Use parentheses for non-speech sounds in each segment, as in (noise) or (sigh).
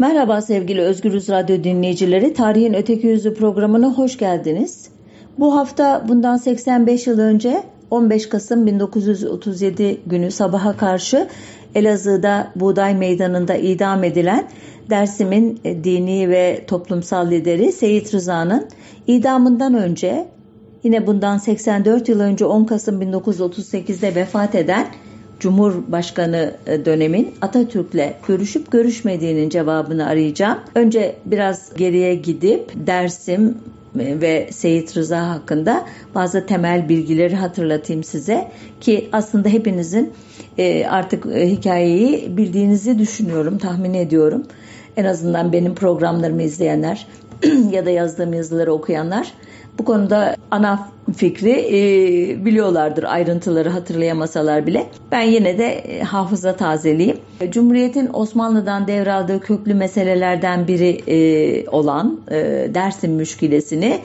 Merhaba sevgili Özgürüz Radyo dinleyicileri. Tarihin Öteki Yüzü programına hoş geldiniz. Bu hafta bundan 85 yıl önce 15 Kasım 1937 günü sabaha karşı Elazığ'da Buğday Meydanı'nda idam edilen Dersim'in dini ve toplumsal lideri Seyit Rıza'nın idamından önce yine bundan 84 yıl önce 10 Kasım 1938'de vefat eden Cumhurbaşkanı e, dönemin Atatürk'le görüşüp görüşmediğinin cevabını arayacağım. Önce biraz geriye gidip Dersim e, ve Seyit Rıza hakkında bazı temel bilgileri hatırlatayım size ki aslında hepinizin e, artık hikayeyi bildiğinizi düşünüyorum, tahmin ediyorum. En azından benim programlarımı izleyenler (clears throat) ya da yazdığım yazıları okuyanlar bu konuda ana fikri e, biliyorlardır ayrıntıları hatırlayamasalar bile. Ben yine de e, hafıza tazeleyeyim. Cumhuriyet'in Osmanlı'dan devraldığı köklü meselelerden biri e, olan e, Dersim müşkilesini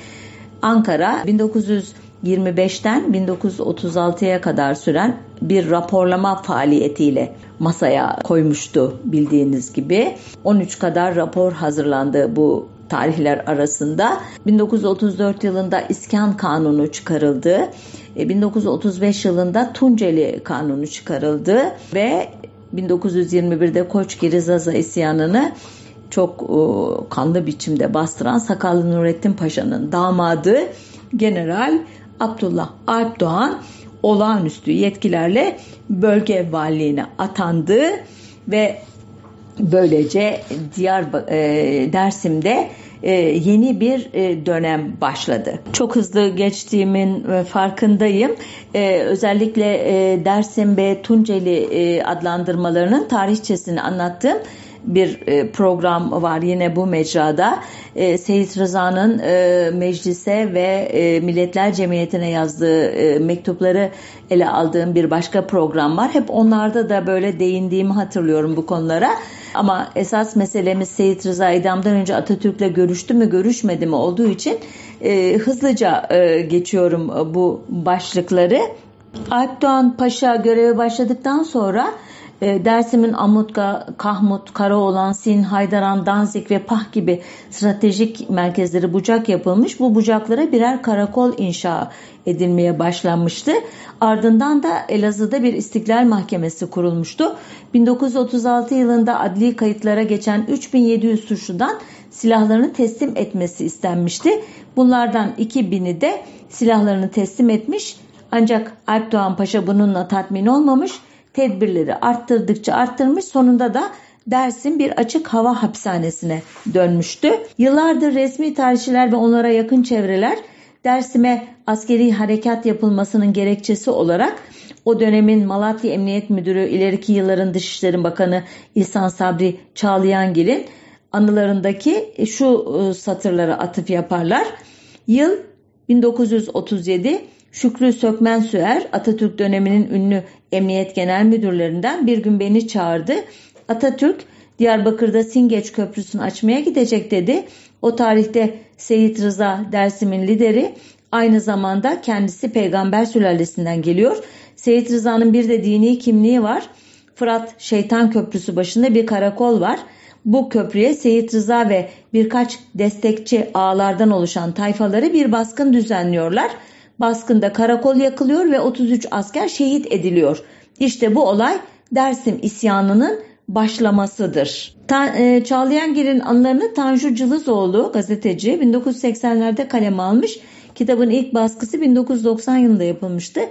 Ankara 1925'ten 1936'ya kadar süren bir raporlama faaliyetiyle masaya koymuştu bildiğiniz gibi. 13 kadar rapor hazırlandı bu tarihler arasında 1934 yılında İskan Kanunu çıkarıldı. 1935 e, yılında Tunceli Kanunu çıkarıldı ve 1921'de Koçgiri Zaza isyanını çok e, kanlı biçimde bastıran Sakallı Nurettin Paşa'nın damadı General Abdullah Alp Doğan olağanüstü yetkilerle bölge valiliğine atandı ve Böylece Diyar e, Dersim'de e, yeni bir e, dönem başladı. Çok hızlı geçtiğimin e, farkındayım. E, özellikle e, Dersim ve Tunceli e, adlandırmalarının tarihçesini anlattım bir e, program var yine bu mecrada. E, Seyit Rıza'nın e, meclise ve Milletler Cemiyeti'ne yazdığı mektupları ele aldığım bir başka program var. Hep onlarda da böyle değindiğimi hatırlıyorum bu konulara. Ama esas meselemiz Seyit Rıza idamdan önce Atatürk'le görüştü mü görüşmedi mi olduğu için hızlıca geçiyorum bu başlıkları. Alp Doğan Paşa göreve başladıktan sonra e, Dersim'in Amutka, Kahmut, Karaoğlan, Sin, Haydaran, Danzik ve Pah gibi stratejik merkezleri bucak yapılmış. Bu bucaklara birer karakol inşa edilmeye başlanmıştı. Ardından da Elazığ'da bir istiklal mahkemesi kurulmuştu. 1936 yılında adli kayıtlara geçen 3700 suçludan silahlarını teslim etmesi istenmişti. Bunlardan 2000'i de silahlarını teslim etmiş. Ancak Alp Doğan Paşa bununla tatmin olmamış tedbirleri arttırdıkça arttırmış sonunda da Dersim bir açık hava hapishanesine dönmüştü. Yıllardır resmi tarihçiler ve onlara yakın çevreler Dersim'e askeri harekat yapılmasının gerekçesi olarak o dönemin Malatya Emniyet Müdürü ileriki yılların Dışişleri Bakanı İhsan Sabri Çağlayangil'in anılarındaki şu e, satırlara atıf yaparlar. Yıl 1937 Şükrü Sökmen Süer Atatürk döneminin ünlü emniyet genel müdürlerinden bir gün beni çağırdı. Atatürk Diyarbakır'da Singeç Köprüsü'nü açmaya gidecek dedi. O tarihte Seyit Rıza Dersim'in lideri aynı zamanda kendisi peygamber sülalesinden geliyor. Seyit Rıza'nın bir de dini kimliği var. Fırat Şeytan Köprüsü başında bir karakol var. Bu köprüye Seyit Rıza ve birkaç destekçi ağlardan oluşan tayfaları bir baskın düzenliyorlar baskında karakol yakılıyor ve 33 asker şehit ediliyor. İşte bu olay Dersim isyanının başlamasıdır. Ta, e, Çağlayangil'in anılarını Tanju Cılızoğlu gazeteci 1980'lerde kaleme almış. Kitabın ilk baskısı 1990 yılında yapılmıştı.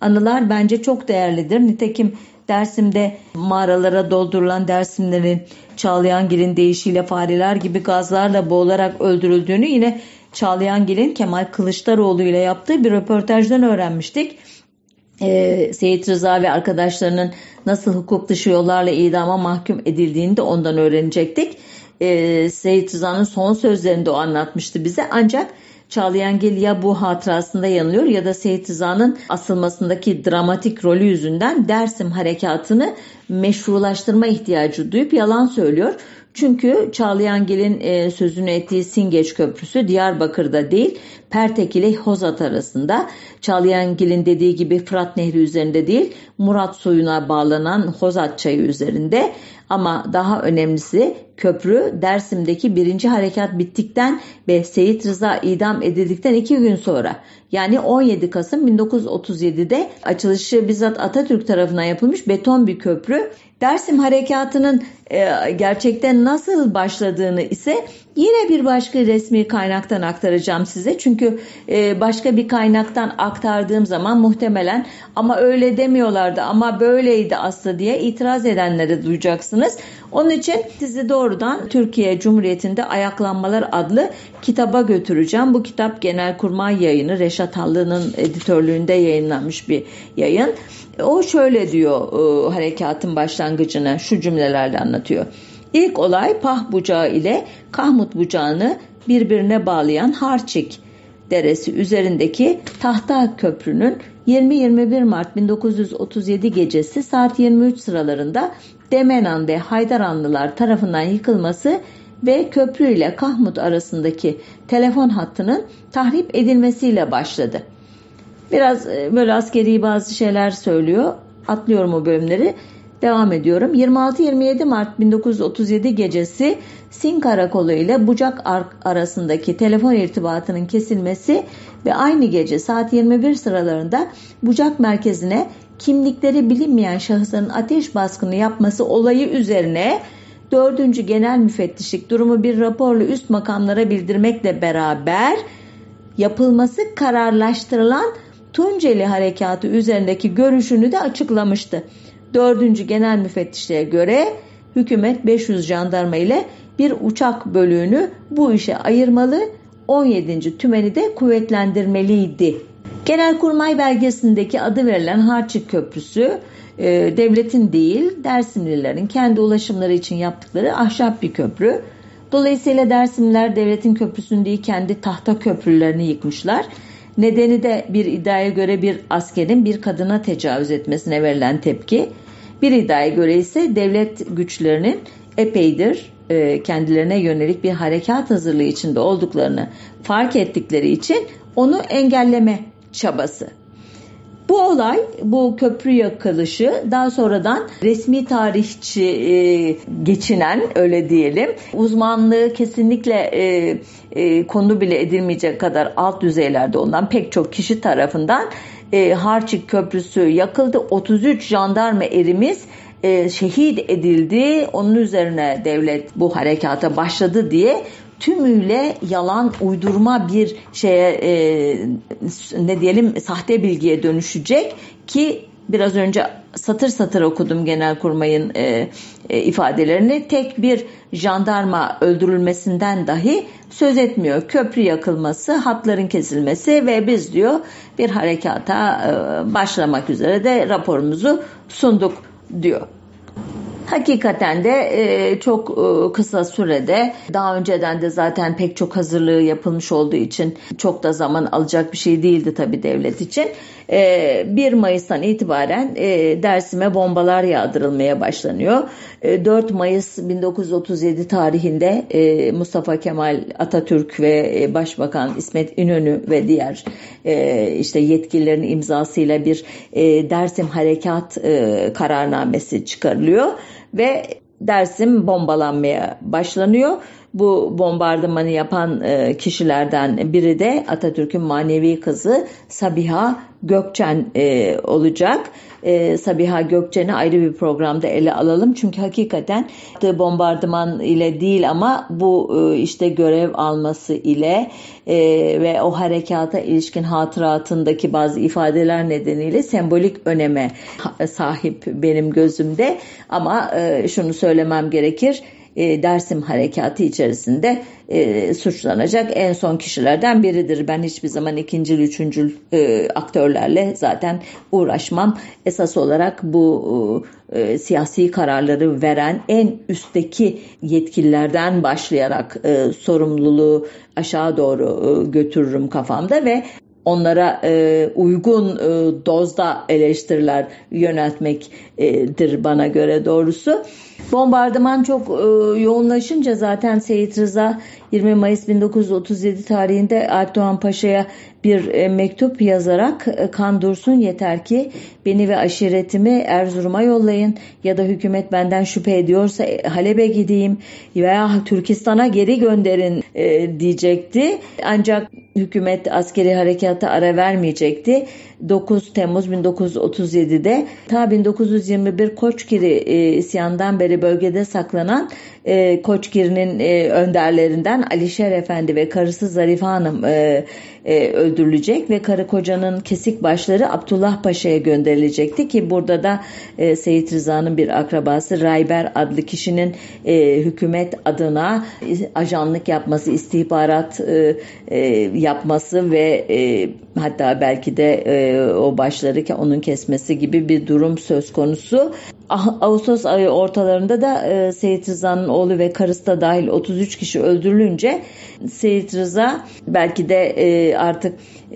Anılar bence çok değerlidir. Nitekim Dersim'de mağaralara doldurulan Dersimlerin Çağlayangil'in deyişiyle fareler gibi gazlarla boğularak öldürüldüğünü yine Çağlayangil'in Kemal Kılıçdaroğlu ile yaptığı bir röportajdan öğrenmiştik. Ee, Seyit Rıza ve arkadaşlarının nasıl hukuk dışı yollarla idama mahkum edildiğini de ondan öğrenecektik. Ee, Seyit Rıza'nın son sözlerinde o anlatmıştı bize ancak Çağlayangil ya bu hatırasında yanılıyor ya da Seyit Rıza'nın asılmasındaki dramatik rolü yüzünden Dersim harekatını meşrulaştırma ihtiyacı duyup yalan söylüyor. Çünkü Çağlayangil'in e, sözünü ettiği Singeç Köprüsü Diyarbakır'da değil Pertek ile Hozat arasında. Çağlayangil'in dediği gibi Fırat Nehri üzerinde değil Murat Soyuna bağlanan Hozat Çayı üzerinde. Ama daha önemlisi köprü Dersim'deki birinci harekat bittikten ve Seyit Rıza idam edildikten iki gün sonra yani 17 Kasım 1937'de açılışı bizzat Atatürk tarafından yapılmış beton bir köprü Dersim harekatının e, gerçekten nasıl başladığını ise yine bir başka resmi kaynaktan aktaracağım size. Çünkü e, başka bir kaynaktan aktardığım zaman muhtemelen ama öyle demiyorlardı ama böyleydi aslında diye itiraz edenleri duyacaksınız. Onun için sizi doğrudan Türkiye Cumhuriyeti'nde Ayaklanmalar adlı kitaba götüreceğim. Bu kitap Genelkurmay yayını Reşat Hallı'nın editörlüğünde yayınlanmış bir yayın. O şöyle diyor e, harekatın başlangıcını şu cümlelerle anlatıyor. İlk olay Pah bucağı ile Kahmut bucağını birbirine bağlayan Harçik deresi üzerindeki tahta köprünün 20-21 Mart 1937 gecesi saat 23 sıralarında Demenan ve Haydaranlılar tarafından yıkılması ve köprü ile Kahmut arasındaki telefon hattının tahrip edilmesiyle başladı. Biraz e, böyle askeri bazı şeyler söylüyor. Atlıyorum o bölümleri. Devam ediyorum. 26-27 Mart 1937 gecesi Sin Karakolu ile Bucak arasındaki telefon irtibatının kesilmesi ve aynı gece saat 21 sıralarında Bucak merkezine kimlikleri bilinmeyen şahısların ateş baskını yapması olayı üzerine 4. Genel Müfettişlik durumu bir raporla üst makamlara bildirmekle beraber yapılması kararlaştırılan Tunceli Harekatı üzerindeki görüşünü de açıklamıştı. 4. Genel Müfettişliğe göre hükümet 500 jandarma ile bir uçak bölüğünü bu işe ayırmalı, 17. tümeni de kuvvetlendirmeliydi. Genelkurmay belgesindeki adı verilen Harçık Köprüsü e, devletin değil Dersimlilerin kendi ulaşımları için yaptıkları ahşap bir köprü. Dolayısıyla Dersimliler devletin köprüsünü değil kendi tahta köprülerini yıkmışlar. Nedeni de bir iddiaya göre bir askerin bir kadına tecavüz etmesine verilen tepki. Bir iddiaya göre ise devlet güçlerinin epeydir e, kendilerine yönelik bir harekat hazırlığı içinde olduklarını fark ettikleri için onu engelleme çabası. Bu olay, bu köprü yakılışı daha sonradan resmi tarihçi e, geçinen öyle diyelim uzmanlığı kesinlikle e, e, konu bile edilmeyecek kadar alt düzeylerde olan pek çok kişi tarafından e, Harçık Köprüsü yakıldı. 33 jandarma erimiz e, şehit edildi. Onun üzerine devlet bu harekata başladı diye tümüyle yalan uydurma bir şeye e, ne diyelim sahte bilgiye dönüşecek ki biraz önce satır satır okudum Genelkurmay'ın e, e, ifadelerini. Tek bir jandarma öldürülmesinden dahi söz etmiyor. Köprü yakılması, hatların kesilmesi ve biz diyor bir harekata e, başlamak üzere de raporumuzu sunduk diyor. Hakikaten de e, çok e, kısa sürede daha önceden de zaten pek çok hazırlığı yapılmış olduğu için çok da zaman alacak bir şey değildi tabi devlet için. E, 1 Mayıs'tan itibaren e, Dersim'e bombalar yağdırılmaya başlanıyor. E, 4 Mayıs 1937 tarihinde e, Mustafa Kemal Atatürk ve e, Başbakan İsmet İnönü ve diğer e, işte yetkililerin imzasıyla bir e, Dersim Harekat e, kararnamesi çıkarılıyor ve Dersim bombalanmaya başlanıyor. Bu bombardımanı yapan e, kişilerden biri de Atatürk'ün manevi kızı Sabiha Gökçen e, olacak. E, Sabiha Gökçen'i ayrı bir programda ele alalım. Çünkü hakikaten bombardıman ile değil ama bu işte görev alması ile ve o harekata ilişkin hatıratındaki bazı ifadeler nedeniyle sembolik öneme sahip benim gözümde. Ama şunu söylemem gerekir e, Dersim harekatı içerisinde e, suçlanacak en son kişilerden biridir. Ben hiçbir zaman ikincil, üçüncül e, aktörlerle zaten uğraşmam. Esas olarak bu e, siyasi kararları veren en üstteki yetkililerden başlayarak e, sorumluluğu aşağı doğru e, götürürüm kafamda ve onlara e, uygun e, dozda eleştiriler yöneltmektir bana göre doğrusu. Bombardıman çok e, yoğunlaşınca zaten Seyit Rıza 20 Mayıs 1937 tarihinde Alp Doğan Paşa'ya bir e, mektup yazarak e, kan dursun yeter ki beni ve aşiretimi Erzurum'a yollayın ya da hükümet benden şüphe ediyorsa e, Halep'e gideyim veya Türkistan'a geri gönderin diyecekti. Ancak hükümet askeri harekata ara vermeyecekti. 9 Temmuz 1937'de ta 1921 Koçgiri isyandan beri bölgede saklanan e, Koçgiri'nin e, önderlerinden Alişer Efendi ve karısı Zarife Hanım e, e, öldürülecek ve karı kocanın kesik başları Abdullah Paşa'ya gönderilecekti ki burada da e, Seyit Rıza'nın bir akrabası Rayber adlı kişinin e, hükümet adına ajanlık yapması, istihbarat e, e, yapması ve e, hatta belki de e, o başları ki onun kesmesi gibi bir durum söz konusu. Ah, Ağustos ayı ortalarında da e, Seyit Rıza'nın oğlu ve karısı da dahil 33 kişi öldürülünce Seyit Rıza belki de e, artık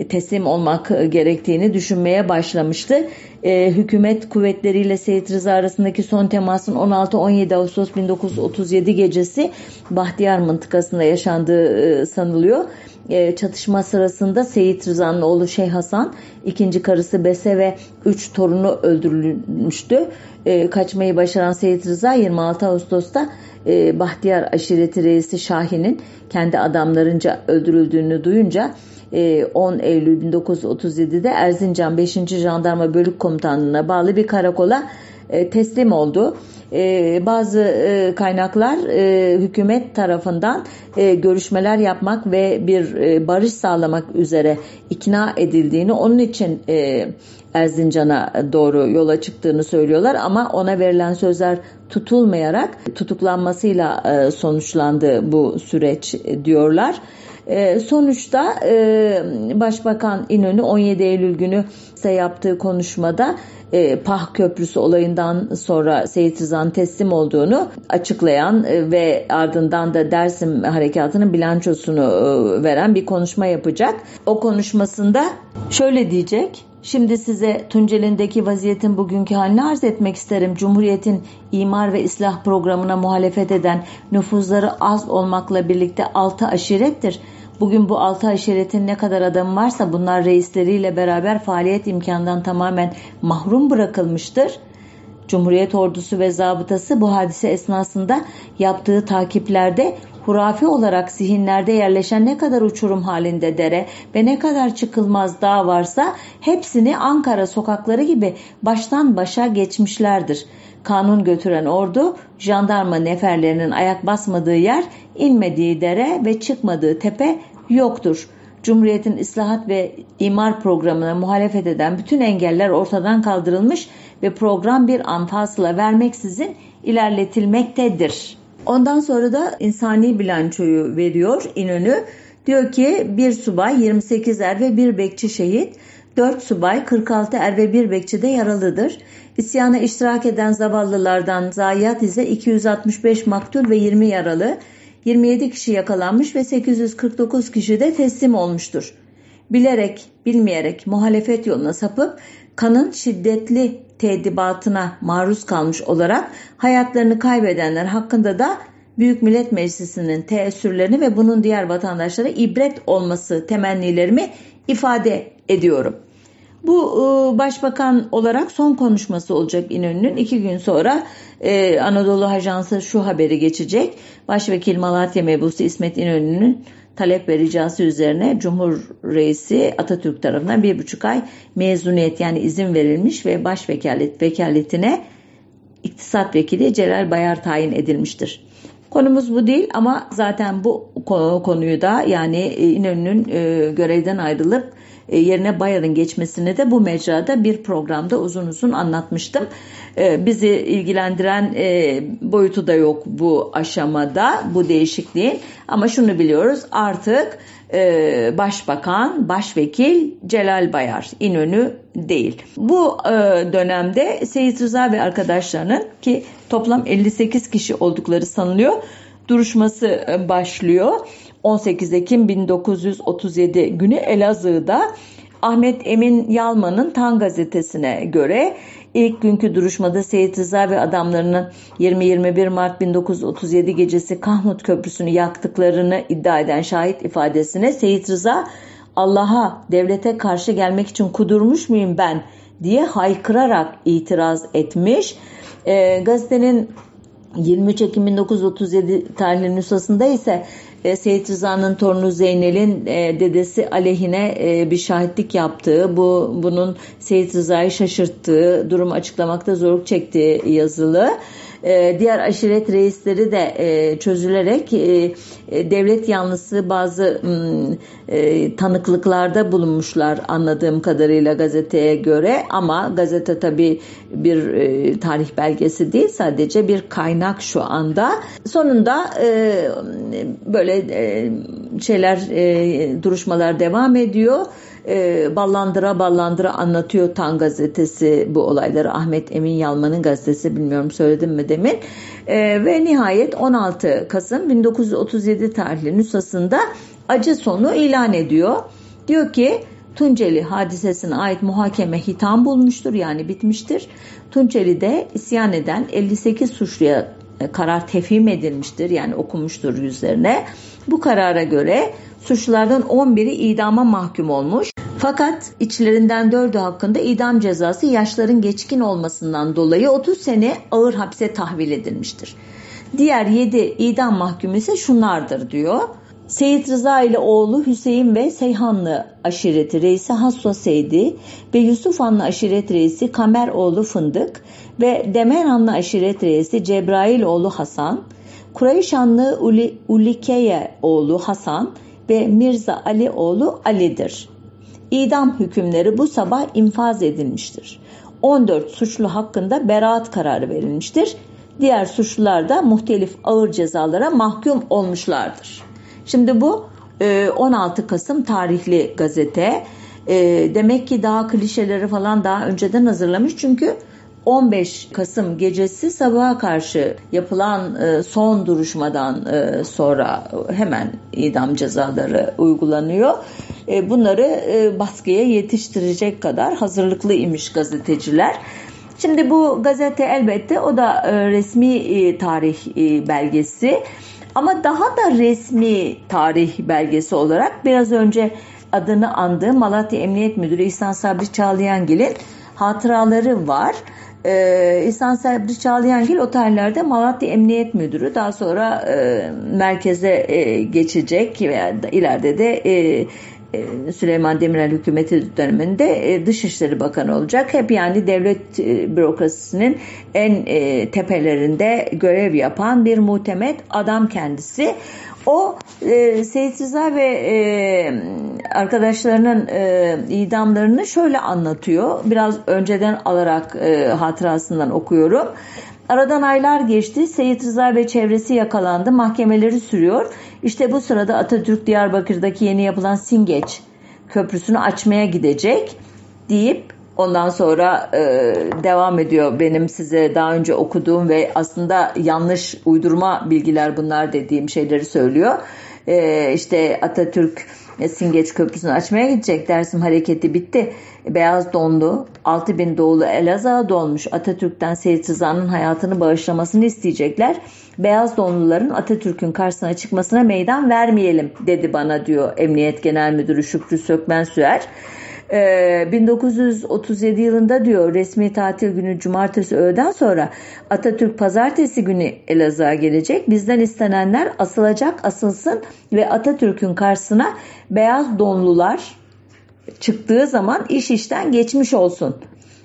teslim olmak gerektiğini düşünmeye başlamıştı. E, hükümet kuvvetleriyle Seyit Rıza arasındaki son temasın 16-17 Ağustos 1937 gecesi Bahtiyar mıntıkasında yaşandığı e, sanılıyor. E, çatışma sırasında Seyit Rıza'nın oğlu Şeyh Hasan, ikinci karısı Bese ve üç torunu öldürülmüştü. E, kaçmayı başaran Seyit Rıza 26 Ağustos'ta e, Bahtiyar aşireti reisi Şahin'in kendi adamlarınca öldürüldüğünü duyunca 10 Eylül 1937'de Erzincan 5. Jandarma Bölük Komutanlığı'na bağlı bir karakola teslim oldu. Bazı kaynaklar hükümet tarafından görüşmeler yapmak ve bir barış sağlamak üzere ikna edildiğini onun için Erzincan'a doğru yola çıktığını söylüyorlar ama ona verilen sözler tutulmayarak tutuklanmasıyla sonuçlandı bu süreç diyorlar. E, sonuçta e, Başbakan İnönü 17 Eylül günü ise yaptığı konuşmada e, Pah Köprüsü olayından sonra Seyit Rıza'nın teslim olduğunu açıklayan e, ve ardından da Dersim Harekatı'nın bilançosunu veren bir konuşma yapacak. O konuşmasında şöyle diyecek. Şimdi size Tunceli'ndeki vaziyetin bugünkü halini arz etmek isterim. Cumhuriyetin imar ve islah programına muhalefet eden nüfuzları az olmakla birlikte altı aşirettir. Bugün bu altı aşiretin ne kadar adamı varsa bunlar reisleriyle beraber faaliyet imkanından tamamen mahrum bırakılmıştır. Cumhuriyet ordusu ve zabıtası bu hadise esnasında yaptığı takiplerde hurafi olarak zihinlerde yerleşen ne kadar uçurum halinde dere ve ne kadar çıkılmaz dağ varsa hepsini Ankara sokakları gibi baştan başa geçmişlerdir. Kanun götüren ordu, jandarma neferlerinin ayak basmadığı yer, inmediği dere ve çıkmadığı tepe yoktur. Cumhuriyetin ıslahat ve imar programına muhalefet eden bütün engeller ortadan kaldırılmış ve program bir anfasla vermeksizin ilerletilmektedir. Ondan sonra da insani bilançoyu veriyor İnönü. Diyor ki bir subay 28 er ve bir bekçi şehit, 4 subay 46 er ve bir bekçi de yaralıdır. İsyana iştirak eden zavallılardan zayiat ise 265 maktul ve 20 yaralı, 27 kişi yakalanmış ve 849 kişi de teslim olmuştur. Bilerek, bilmeyerek muhalefet yoluna sapıp kanın şiddetli tedibatına maruz kalmış olarak hayatlarını kaybedenler hakkında da Büyük Millet Meclisi'nin teessürlerini ve bunun diğer vatandaşlara ibret olması temennilerimi ifade ediyorum. Bu e, başbakan olarak son konuşması olacak İnönü'nün. iki gün sonra e, Anadolu Ajansı şu haberi geçecek. Başvekil Malatya Mebusu İsmet İnönü'nün talep ve ricası üzerine Cumhur Reisi Atatürk tarafından bir buçuk ay mezuniyet yani izin verilmiş ve başvekalet vekaletine iktisat vekili Celal Bayar tayin edilmiştir. Konumuz bu değil ama zaten bu konuyu da yani e, İnönü'nün görevden ayrılıp yerine Bayar'ın geçmesini de bu mecrada bir programda uzun uzun anlatmıştım. Bizi ilgilendiren boyutu da yok bu aşamada bu değişikliğin ama şunu biliyoruz artık Başbakan, Başvekil Celal Bayar, İnönü değil. Bu dönemde Seyit Rıza ve arkadaşlarının ki toplam 58 kişi oldukları sanılıyor duruşması başlıyor. 18 Ekim 1937 günü Elazığ'da Ahmet Emin Yalman'ın Tan gazetesine göre İlk günkü duruşmada Seyit Rıza ve adamlarının 20-21 Mart 1937 gecesi Kahmut Köprüsü'nü yaktıklarını iddia eden şahit ifadesine Seyit Rıza Allah'a, devlete karşı gelmek için kudurmuş muyum ben diye haykırarak itiraz etmiş. E, gazetenin 23 Ekim 1937 tarihli nüshasında ise e, Seyit Rıza'nın torunu Zeynel'in e, dedesi aleyhine e, bir şahitlik yaptığı, bu bunun Seyit Rıza'yı şaşırttığı, durumu açıklamakta zorluk çektiği yazılı. E, diğer aşiret reisleri de e, çözülerek e, devlet yanlısı bazı tanıklıklarda bulunmuşlar anladığım kadarıyla gazeteye göre ama gazete tabi bir tarih belgesi değil sadece bir kaynak şu anda. Sonunda böyle şeyler duruşmalar devam ediyor e, ballandıra ballandıra anlatıyor Tan gazetesi bu olayları. Ahmet Emin Yalman'ın gazetesi bilmiyorum söyledim mi demin. E, ve nihayet 16 Kasım 1937 tarihli nüshasında acı sonu ilan ediyor. Diyor ki Tunceli hadisesine ait muhakeme hitam bulmuştur yani bitmiştir. Tunceli'de isyan eden 58 suçluya e, karar tefhim edilmiştir yani okunmuştur yüzlerine. Bu karara göre suçlulardan 11'i idama mahkum olmuş. Fakat içlerinden dördü hakkında idam cezası yaşların geçkin olmasından dolayı 30 sene ağır hapse tahvil edilmiştir. Diğer 7 idam mahkumu ise şunlardır diyor. Seyit Rıza ile oğlu Hüseyin ve Seyhanlı aşireti reisi Hasso Seydi ve Yusufanlı aşiret reisi Kamer oğlu Fındık ve Demerhanlı aşiret reisi Cebrail oğlu Hasan, Kureyşanlı Uli, Ulikeye oğlu Hasan ve Mirza Ali oğlu Ali'dir. İdam hükümleri bu sabah infaz edilmiştir. 14 suçlu hakkında beraat kararı verilmiştir. Diğer suçlular da muhtelif ağır cezalara mahkum olmuşlardır. Şimdi bu 16 e, Kasım tarihli gazete. E, demek ki daha klişeleri falan daha önceden hazırlamış. Çünkü 15 Kasım gecesi sabaha karşı yapılan e, son duruşmadan e, sonra hemen idam cezaları uygulanıyor. E, bunları baskıya yetiştirecek kadar hazırlıklı imiş gazeteciler. Şimdi bu gazete elbette o da resmi tarih belgesi ama daha da resmi tarih belgesi olarak biraz önce adını andığım Malatya Emniyet Müdürü İhsan Sabri Çağlayangil'in hatıraları var. Ee, İhsan Sabri Çağlayangil otellerde Malatya Emniyet Müdürü daha sonra e, merkeze e, geçecek veya ileride de e, e, Süleyman Demirel hükümeti döneminde e, Dışişleri Bakanı olacak. Hep yani devlet e, bürokrasisinin en tepelerinde görev yapan bir muhtemet adam kendisi. O e, Seyit Rıza ve e, arkadaşlarının e, idamlarını şöyle anlatıyor. Biraz önceden alarak e, hatırasından okuyorum. Aradan aylar geçti. Seyit Rıza ve çevresi yakalandı. Mahkemeleri sürüyor. İşte bu sırada Atatürk Diyarbakır'daki yeni yapılan Singeç köprüsünü açmaya gidecek deyip ondan sonra e, devam ediyor benim size daha önce okuduğum ve aslında yanlış uydurma bilgiler bunlar dediğim şeyleri söylüyor. E, işte Atatürk e, Singeç Köprüsü'nü açmaya gidecek. Dersim hareketi bitti. Beyaz donlu, 6 bin doğulu Elazığ'a dolmuş Atatürk'ten Seyit Rıza'nın hayatını bağışlamasını isteyecekler. Beyaz donluların Atatürk'ün karşısına çıkmasına meydan vermeyelim dedi bana diyor Emniyet Genel Müdürü Şükrü Sökmen Süer. 1937 ee, yılında diyor resmi tatil günü cumartesi öğleden sonra Atatürk pazartesi günü Elazığ'a gelecek. Bizden istenenler asılacak asılsın ve Atatürk'ün karşısına beyaz donlular çıktığı zaman iş işten geçmiş olsun.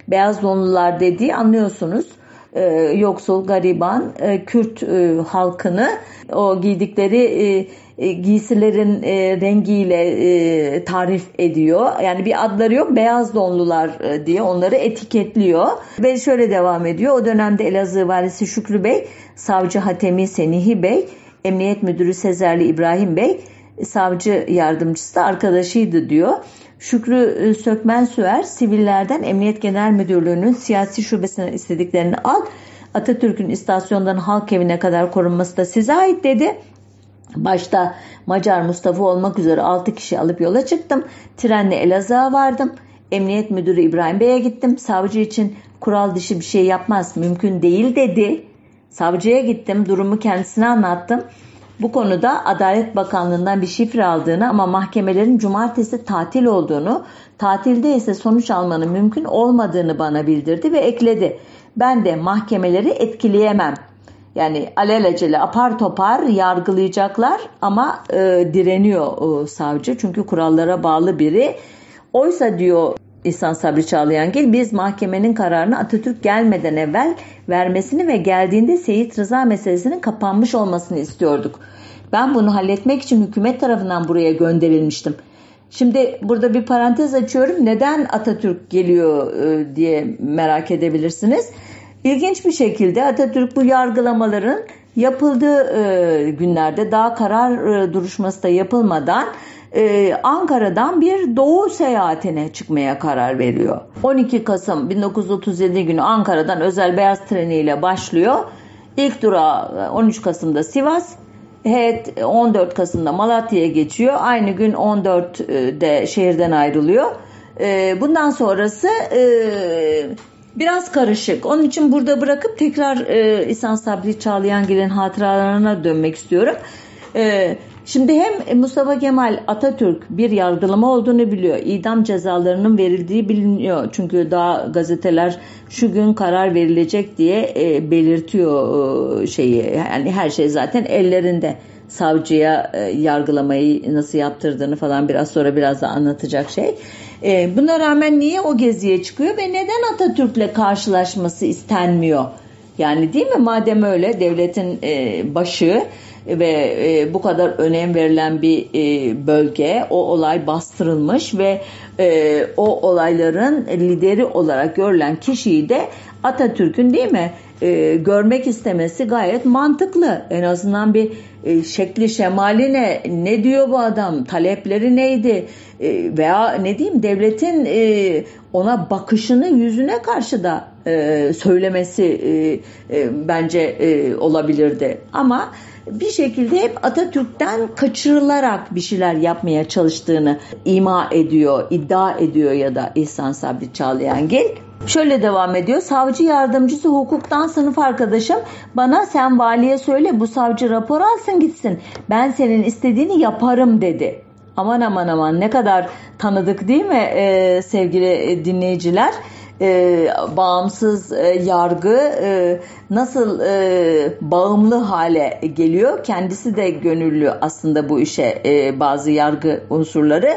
Beyaz donlular dediği anlıyorsunuz e, yoksul, gariban, e, Kürt e, halkını o giydikleri e, e, giysilerin e, rengiyle e, tarif ediyor. Yani bir adları yok beyaz donlular e, diye onları etiketliyor. Ve şöyle devam ediyor. O dönemde Elazığ valisi Şükrü Bey, savcı Hatemi Senihi Bey, emniyet müdürü Sezerli İbrahim Bey, savcı yardımcısı da arkadaşıydı diyor. Şükrü e, Sökmen Süer sivillerden Emniyet Genel Müdürlüğü'nün siyasi şubesinden istediklerini al. Atatürk'ün istasyondan halk evine kadar korunması da size ait dedi. Başta Macar Mustafa olmak üzere 6 kişi alıp yola çıktım. Trenle Elazığ'a vardım. Emniyet Müdürü İbrahim Bey'e gittim. Savcı için kural dışı bir şey yapmaz. Mümkün değil dedi. Savcıya gittim, durumu kendisine anlattım. Bu konuda Adalet Bakanlığı'ndan bir şifre aldığını ama mahkemelerin cumartesi tatil olduğunu, tatilde ise sonuç almanın mümkün olmadığını bana bildirdi ve ekledi. Ben de mahkemeleri etkileyemem. Yani alelacele apar topar yargılayacaklar ama e, direniyor e, savcı çünkü kurallara bağlı biri. Oysa diyor İhsan Sabri Çağlayangil biz mahkemenin kararını Atatürk gelmeden evvel vermesini ve geldiğinde Seyit Rıza meselesinin kapanmış olmasını istiyorduk. Ben bunu halletmek için hükümet tarafından buraya gönderilmiştim. Şimdi burada bir parantez açıyorum. Neden Atatürk geliyor e, diye merak edebilirsiniz. İlginç bir şekilde Atatürk bu yargılamaların yapıldığı e, günlerde daha karar e, duruşması da yapılmadan e, Ankara'dan bir doğu seyahatine çıkmaya karar veriyor. 12 Kasım 1937 günü Ankara'dan özel beyaz treniyle başlıyor. İlk durağı 13 Kasım'da Sivas, Heyet 14 Kasım'da Malatya'ya geçiyor. Aynı gün 14'de şehirden ayrılıyor. Bundan sonrası biraz karışık. Onun için burada bırakıp tekrar İhsan Sabri Çağlayangil'in hatıralarına dönmek istiyorum. Şimdi hem Mustafa Kemal Atatürk bir yargılama olduğunu biliyor. İdam cezalarının verildiği biliniyor. Çünkü daha gazeteler şu gün karar verilecek diye e, belirtiyor e, şeyi. Yani her şey zaten ellerinde. Savcıya e, yargılamayı nasıl yaptırdığını falan biraz sonra biraz da anlatacak şey. E, buna rağmen niye o geziye çıkıyor ve neden Atatürk'le karşılaşması istenmiyor? Yani değil mi? Madem öyle devletin e, başı ve bu kadar önem verilen bir bölge o olay bastırılmış ve o olayların lideri olarak görülen kişiyi de Atatürk'ün değil mi e, görmek istemesi gayet mantıklı. En azından bir e, şekli şemali ne, ne diyor bu adam, talepleri neydi e, veya ne diyeyim devletin e, ona bakışını yüzüne karşı da e, söylemesi e, e, bence e, olabilirdi. Ama bir şekilde hep Atatürk'ten kaçırılarak bir şeyler yapmaya çalıştığını ima ediyor, iddia ediyor ya da İhsan Sabri Çağlayangil. Şöyle devam ediyor. Savcı yardımcısı hukuktan sınıf arkadaşım bana sen valiye söyle bu savcı rapor alsın gitsin. Ben senin istediğini yaparım dedi. Aman aman aman ne kadar tanıdık değil mi ee, sevgili dinleyiciler? e, bağımsız e, yargı e, nasıl e, bağımlı hale geliyor. Kendisi de gönüllü aslında bu işe e, bazı yargı unsurları.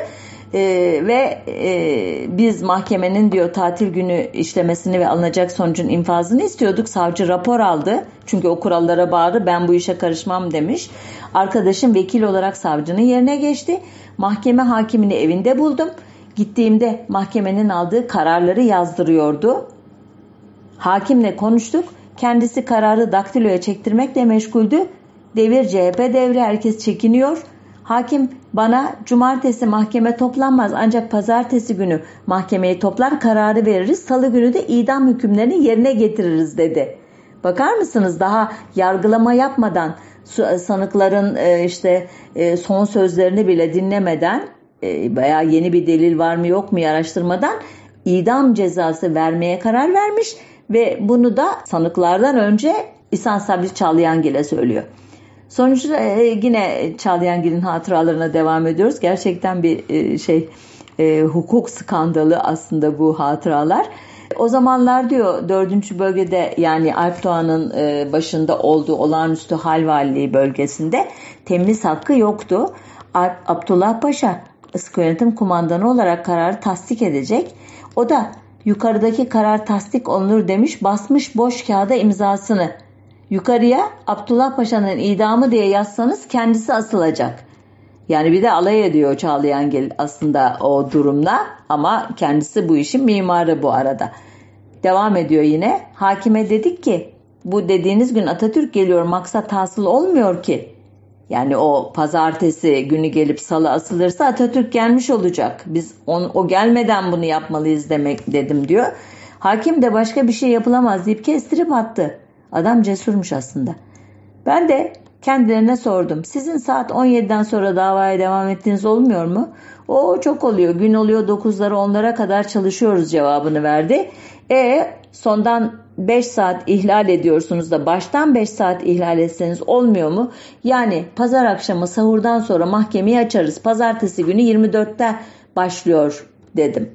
Ee, ve e, biz mahkemenin diyor tatil günü işlemesini ve alınacak sonucun infazını istiyorduk. Savcı rapor aldı. Çünkü o kurallara bağlı ben bu işe karışmam demiş. Arkadaşım vekil olarak savcının yerine geçti. Mahkeme hakimini evinde buldum. Gittiğimde mahkemenin aldığı kararları yazdırıyordu. Hakimle konuştuk. Kendisi kararı daktiloya çektirmekle meşguldü. Devir CHP devri herkes çekiniyor. Hakim bana cumartesi mahkeme toplanmaz ancak pazartesi günü mahkemeyi toplar kararı veririz. Salı günü de idam hükümlerini yerine getiririz dedi. Bakar mısınız daha yargılama yapmadan sanıkların e, işte e, son sözlerini bile dinlemeden e, veya yeni bir delil var mı yok mu araştırmadan idam cezası vermeye karar vermiş ve bunu da sanıklardan önce İhsan Sabri Çağlayangil'e söylüyor. Sonuçta e, yine Çağlayangil'in hatıralarına devam ediyoruz. Gerçekten bir e, şey hukuk skandalı aslında bu hatıralar. O zamanlar diyor 4. bölgede yani Alp Doğan'ın başında olduğu olağanüstü hal valiliği bölgesinde temiz hakkı yoktu. Abdullah Paşa sıkı yönetim kumandanı olarak kararı tasdik edecek. O da yukarıdaki karar tasdik olunur demiş basmış boş kağıda imzasını. Yukarıya Abdullah Paşa'nın idamı diye yazsanız kendisi asılacak. Yani bir de alay ediyor Çağlayangil aslında o durumla ama kendisi bu işin mimarı bu arada. Devam ediyor yine. Hakime dedik ki bu dediğiniz gün Atatürk geliyor maksat hasıl olmuyor ki. Yani o pazartesi günü gelip salı asılırsa Atatürk gelmiş olacak. Biz on, o gelmeden bunu yapmalıyız demek dedim diyor. Hakim de başka bir şey yapılamaz deyip kestirip attı. Adam cesurmuş aslında. Ben de Kendilerine sordum. Sizin saat 17'den sonra davaya devam ettiğiniz olmuyor mu? O çok oluyor. Gün oluyor 9'lara 10'lara kadar çalışıyoruz cevabını verdi. E sondan 5 saat ihlal ediyorsunuz da baştan 5 saat ihlal etseniz olmuyor mu? Yani pazar akşamı sahurdan sonra mahkemeyi açarız. Pazartesi günü 24'te başlıyor dedim.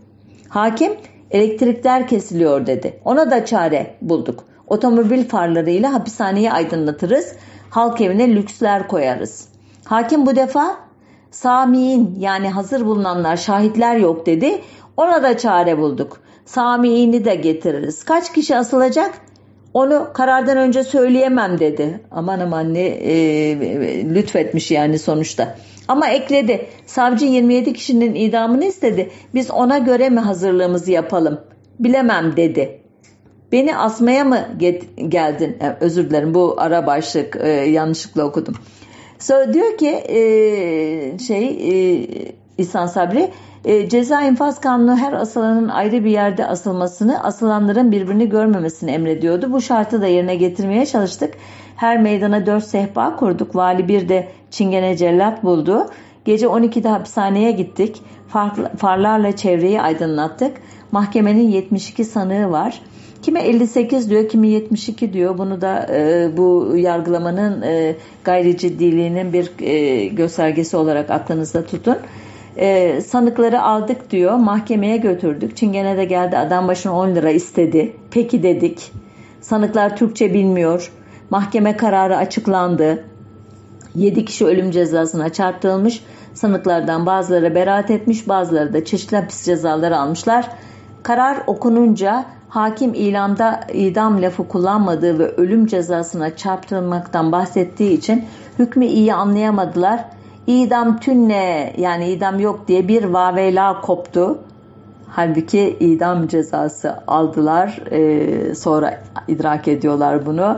Hakim elektrikler kesiliyor dedi. Ona da çare bulduk. Otomobil farlarıyla hapishaneyi aydınlatırız. Halk evine lüksler koyarız. Hakim bu defa Sami'in yani hazır bulunanlar şahitler yok dedi. Ona da çare bulduk. Sami'ini de getiririz. Kaç kişi asılacak? Onu karardan önce söyleyemem dedi. Aman aman ne e, lütfetmiş yani sonuçta. Ama ekledi. Savcı 27 kişinin idamını istedi. Biz ona göre mi hazırlığımızı yapalım? Bilemem dedi. Beni asmaya mı geldin? Yani özür dilerim bu ara başlık e, yanlışlıkla okudum. So diyor ki e, şey e, İhsan Sabri e, ceza infaz kanunu her asılanın ayrı bir yerde asılmasını, asılanların birbirini görmemesini emrediyordu. Bu şartı da yerine getirmeye çalıştık. Her meydana dört sehpa kurduk. Vali bir de çingene cellat buldu. Gece 12'de hapishaneye gittik. farlarla çevreyi aydınlattık. Mahkemenin 72 sanığı var. Kime 58 diyor, kimi 72 diyor. Bunu da e, bu yargılamanın e, gayri ciddiliğinin bir e, göstergesi olarak aklınızda tutun. E, sanıkları aldık diyor. Mahkemeye götürdük. Çingene de geldi adam başına 10 lira istedi. Peki dedik. Sanıklar Türkçe bilmiyor. Mahkeme kararı açıklandı. 7 kişi ölüm cezasına çarptırılmış. Sanıklardan bazıları beraat etmiş, bazıları da çeşitli hapis cezaları almışlar. Karar okununca hakim ilamda idam lafı kullanmadığı ve ölüm cezasına çarptırılmaktan bahsettiği için hükmü iyi anlayamadılar. İdam tünne yani idam yok diye bir vaveyla koptu. Halbuki idam cezası aldılar. Ee, sonra idrak ediyorlar bunu.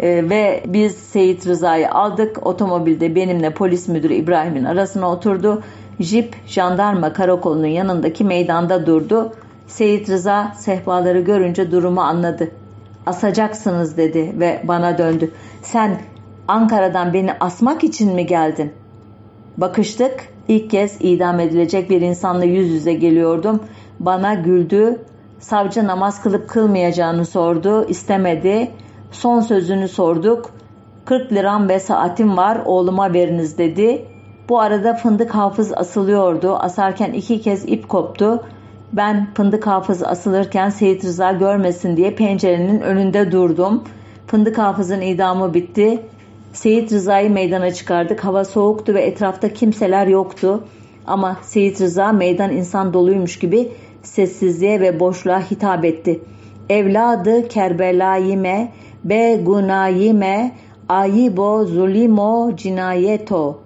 Ee, ve biz Seyit Rıza'yı aldık. Otomobilde benimle polis müdürü İbrahim'in arasına oturdu. Jip jandarma karakolunun yanındaki meydanda durdu. Seyit Rıza sehpaları görünce durumu anladı. Asacaksınız dedi ve bana döndü. Sen Ankara'dan beni asmak için mi geldin? Bakıştık. İlk kez idam edilecek bir insanla yüz yüze geliyordum. Bana güldü. Savcı namaz kılıp kılmayacağını sordu. İstemedi. Son sözünü sorduk. 40 liram ve saatim var oğluma veriniz dedi. Bu arada fındık hafız asılıyordu. Asarken iki kez ip koptu. Ben fındık hafız asılırken Seyit Rıza görmesin diye pencerenin önünde durdum. Fındık hafızın idamı bitti. Seyit Rıza'yı meydana çıkardık. Hava soğuktu ve etrafta kimseler yoktu. Ama Seyit Rıza meydan insan doluymuş gibi sessizliğe ve boşluğa hitap etti. Evladı Kerbelayime, be gunayime, ayibo zulimo cinayeto.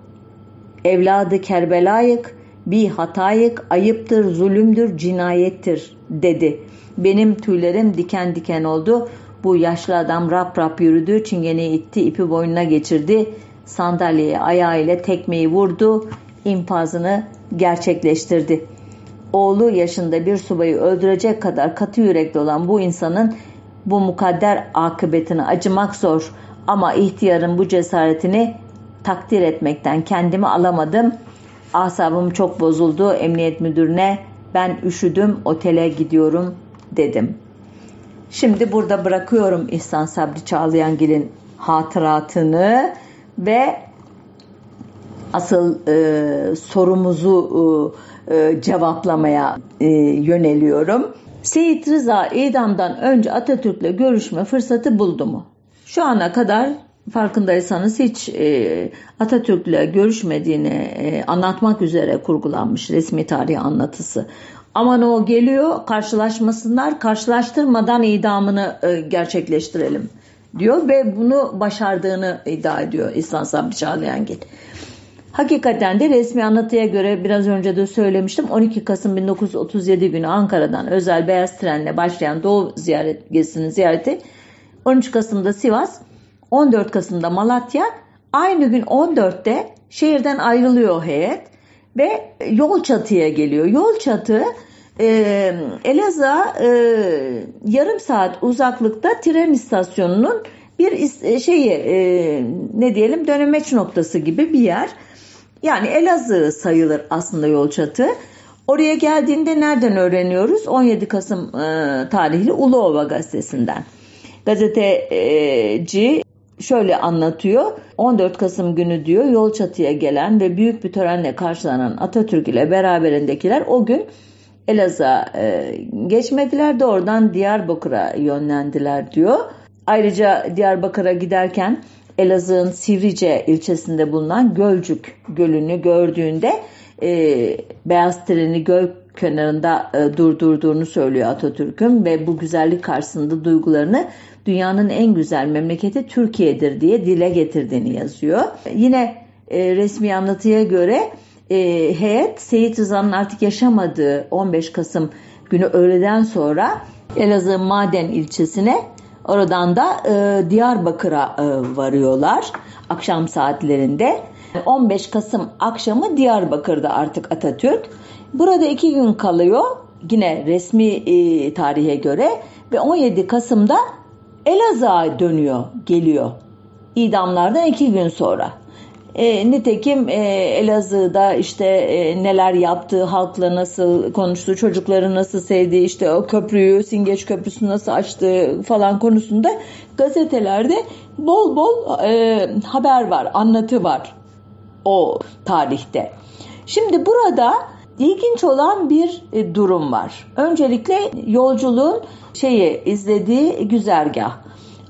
Evladı Kerbelayık, bir hatayık, ayıptır, zulümdür, cinayettir dedi. Benim tüylerim diken diken oldu. Bu yaşlı adam rap rap yürüdü, çingeneyi itti, ipi boynuna geçirdi. Sandalyeye ayağıyla tekmeyi vurdu, infazını gerçekleştirdi. Oğlu yaşında bir subayı öldürecek kadar katı yürekli olan bu insanın bu mukadder akıbetini acımak zor ama ihtiyarın bu cesaretini takdir etmekten kendimi alamadım. Asabım çok bozuldu. Emniyet müdürüne ben üşüdüm otele gidiyorum dedim. Şimdi burada bırakıyorum İhsan Sabri Çağlayangil'in hatıratını ve asıl e, sorumuzu e, e, cevaplamaya e, yöneliyorum. Seyit Rıza idamdan önce Atatürk'le görüşme fırsatı buldu mu? Şu ana kadar farkındaysanız hiç e, Atatürk'le görüşmediğini e, anlatmak üzere kurgulanmış resmi tarih anlatısı. Aman o geliyor karşılaşmasınlar karşılaştırmadan idamını e, gerçekleştirelim diyor ve bunu başardığını iddia ediyor İhsan Sabri Çağlayangil. Hakikaten de resmi anlatıya göre biraz önce de söylemiştim 12 Kasım 1937 günü Ankara'dan özel beyaz trenle başlayan Doğu ziyaret, gezisinin ziyareti 13 Kasım'da Sivas 14 Kasım'da Malatya aynı gün 14'te şehirden ayrılıyor heyet ve yol çatıya geliyor. Yol çatı e, Elazığ e, yarım saat uzaklıkta tren istasyonunun bir şeyi e, ne diyelim dönemeç noktası gibi bir yer. Yani Elazığ sayılır aslında yol çatı. Oraya geldiğinde nereden öğreniyoruz? 17 Kasım e, tarihli Uluova gazetesinden. Gazeteci şöyle anlatıyor. 14 Kasım günü diyor yol çatıya gelen ve büyük bir törenle karşılanan Atatürk ile beraberindekiler o gün Elazığ'a e, geçmediler de oradan Diyarbakır'a yönlendiler diyor. Ayrıca Diyarbakır'a giderken Elazığ'ın Sivrice ilçesinde bulunan Gölcük Gölü'nü gördüğünde e, beyaz treni göl kenarında e, durdurduğunu söylüyor Atatürk'ün ve bu güzellik karşısında duygularını dünyanın en güzel memleketi Türkiye'dir diye dile getirdiğini yazıyor. Yine e, resmi anlatıya göre e, heyet Seyit Rıza'nın artık yaşamadığı 15 Kasım günü öğleden sonra Elazığ Maden ilçesine oradan da e, Diyarbakır'a e, varıyorlar akşam saatlerinde. 15 Kasım akşamı Diyarbakır'da artık Atatürk. Burada iki gün kalıyor yine resmi e, tarihe göre ve 17 Kasım'da Elazığ'a dönüyor, geliyor. İdamlardan iki gün sonra. E, nitekim e, Elazığ'da işte e, neler yaptığı, halkla nasıl konuştu, çocukları nasıl sevdiği, işte o köprüyü, Singeç Köprüsü nasıl açtığı falan konusunda gazetelerde bol bol e, haber var, anlatı var o tarihte. Şimdi burada ilginç olan bir e, durum var. Öncelikle yolculuğun şeyi izlediği güzergah.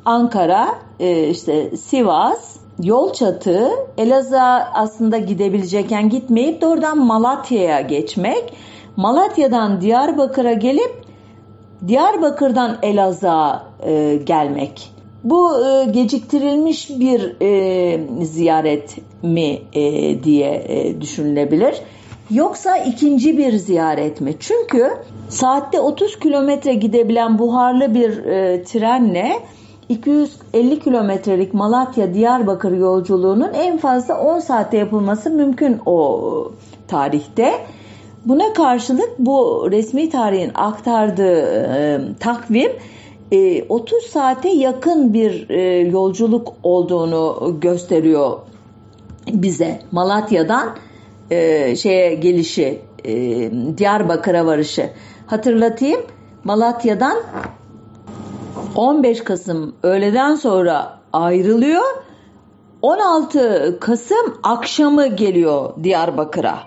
Ankara, e, işte Sivas, Yolçatı, Elazığ'a aslında gidebilecekken gitmeyip doğrudan Malatya'ya geçmek. Malatya'dan Diyarbakır'a gelip Diyarbakır'dan Elazığ'a e, gelmek. Bu geciktirilmiş bir ziyaret mi diye düşünülebilir. Yoksa ikinci bir ziyaret mi? Çünkü saatte 30 kilometre gidebilen buharlı bir e, trenle 250 kilometrelik Malatya-Diyarbakır yolculuğunun en fazla 10 saatte yapılması mümkün o tarihte. Buna karşılık bu resmi tarihin aktardığı e, takvim e, 30 saate yakın bir e, yolculuk olduğunu gösteriyor bize. Malatya'dan e, şeye gelişi, e, Diyarbakır'a varışı. Hatırlatayım Malatya'dan 15 Kasım öğleden sonra ayrılıyor. 16 Kasım akşamı geliyor Diyarbakır'a.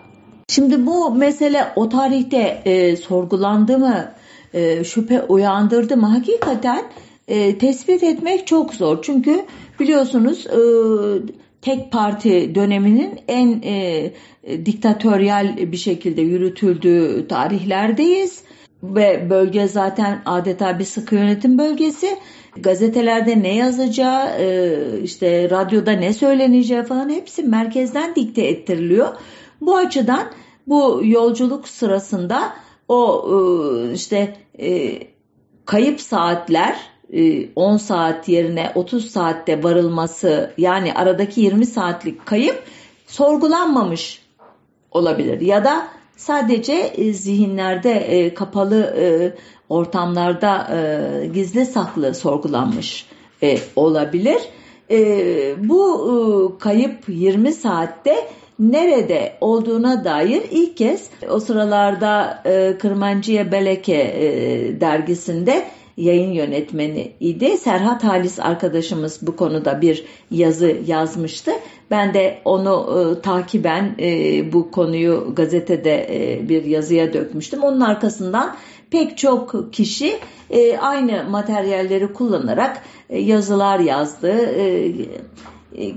Şimdi bu mesele o tarihte e, sorgulandı mı, e, şüphe uyandırdı mı? Hakikaten e, tespit etmek çok zor. Çünkü biliyorsunuz e, tek parti döneminin en e, diktatöryal bir şekilde yürütüldüğü tarihlerdeyiz ve bölge zaten adeta bir sıkı yönetim bölgesi. Gazetelerde ne yazacağı, e, işte radyoda ne söyleneceği falan hepsi merkezden dikte ettiriliyor. Bu açıdan bu yolculuk sırasında o e, işte e, kayıp saatler 10 saat yerine 30 saatte varılması yani aradaki 20 saatlik kayıp sorgulanmamış olabilir ya da sadece e, zihinlerde e, kapalı e, ortamlarda gizli saklı sorgulanmış olabilir. Bu kayıp 20 saatte nerede olduğuna dair ilk kez o sıralarda Kırmancıya Beleke dergisinde yayın yönetmeni idi. Serhat Halis arkadaşımız bu konuda bir yazı yazmıştı. Ben de onu e, takiben e, bu konuyu gazetede e, bir yazıya dökmüştüm. Onun arkasından pek çok kişi e, aynı materyalleri kullanarak e, yazılar yazdı. E, e,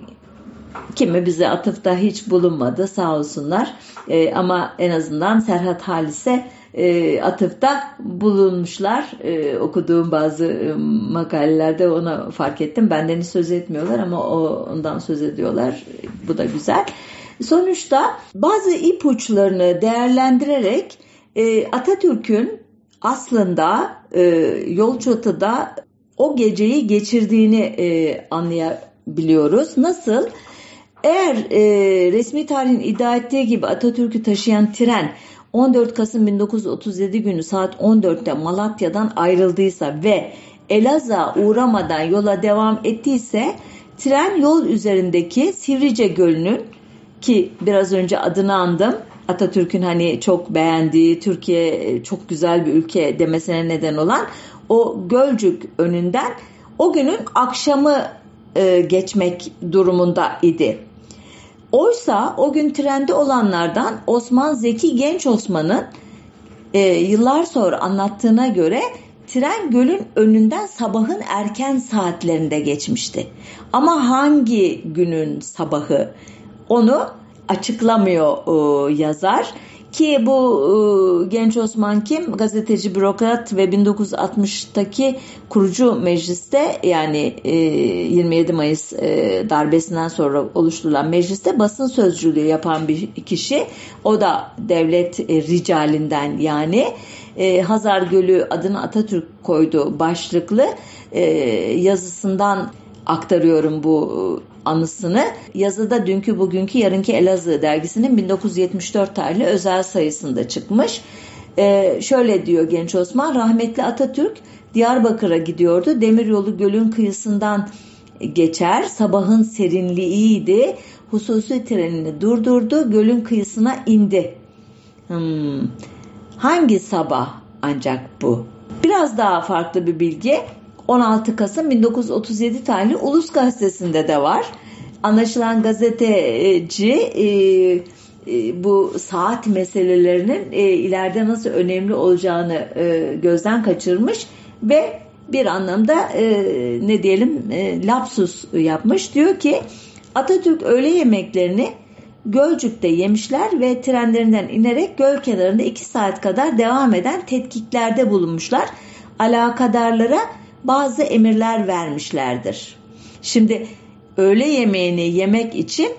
kimi bize atıfta hiç bulunmadı sağ olsunlar. E, ama en azından Serhat Halis'e e, atıfta bulunmuşlar. E, okuduğum bazı e, makalelerde ona fark ettim. Benden hiç söz etmiyorlar ama ondan söz ediyorlar. Bu da güzel. Sonuçta bazı ipuçlarını değerlendirerek e, Atatürk'ün aslında e, Yolçatı'da o geceyi geçirdiğini e, anlayabiliyoruz. Nasıl? Eğer e, resmi tarihin iddia ettiği gibi Atatürk'ü taşıyan tren 14 Kasım 1937 günü saat 14'te Malatya'dan ayrıldıysa ve Elazığ'a uğramadan yola devam ettiyse tren yol üzerindeki Sivrice Gölü'nün ki biraz önce adını andım Atatürk'ün hani çok beğendiği Türkiye çok güzel bir ülke demesine neden olan o Gölcük önünden o günün akşamı e, geçmek durumunda idi. Oysa o gün trende olanlardan Osman Zeki Genç Osman'ın e, yıllar sonra anlattığına göre tren gölün önünden sabahın erken saatlerinde geçmişti. Ama hangi günün sabahı onu açıklamıyor e, yazar. Ki bu e, genç Osman kim? Gazeteci, bürokrat ve 1960'taki kurucu mecliste yani e, 27 Mayıs e, darbesinden sonra oluşturulan mecliste basın sözcülüğü yapan bir kişi. O da devlet e, ricalinden yani. E, Hazar Gölü adını Atatürk koydu başlıklı e, yazısından aktarıyorum bu anısını. Yazıda Dünkü Bugünkü Yarınki Elazığ dergisinin 1974 tarihli özel sayısında çıkmış. Ee, şöyle diyor Genç Osman, rahmetli Atatürk Diyarbakır'a gidiyordu. Demiryolu gölün kıyısından geçer. Sabahın serinliğiydi. Hususi trenini durdurdu. Gölün kıyısına indi. Hmm. Hangi sabah ancak bu? Biraz daha farklı bir bilgi. 16 Kasım 1937 tarihli Ulus Gazetesi'nde de var. Anlaşılan gazeteci e, e, bu saat meselelerinin e, ileride nasıl önemli olacağını e, gözden kaçırmış ve bir anlamda e, ne diyelim e, lapsus yapmış. Diyor ki Atatürk öğle yemeklerini Gölcük'te yemişler ve trenlerinden inerek göl kenarında 2 saat kadar devam eden tetkiklerde bulunmuşlar. Alakadarlara bazı emirler vermişlerdir. Şimdi öğle yemeğini yemek için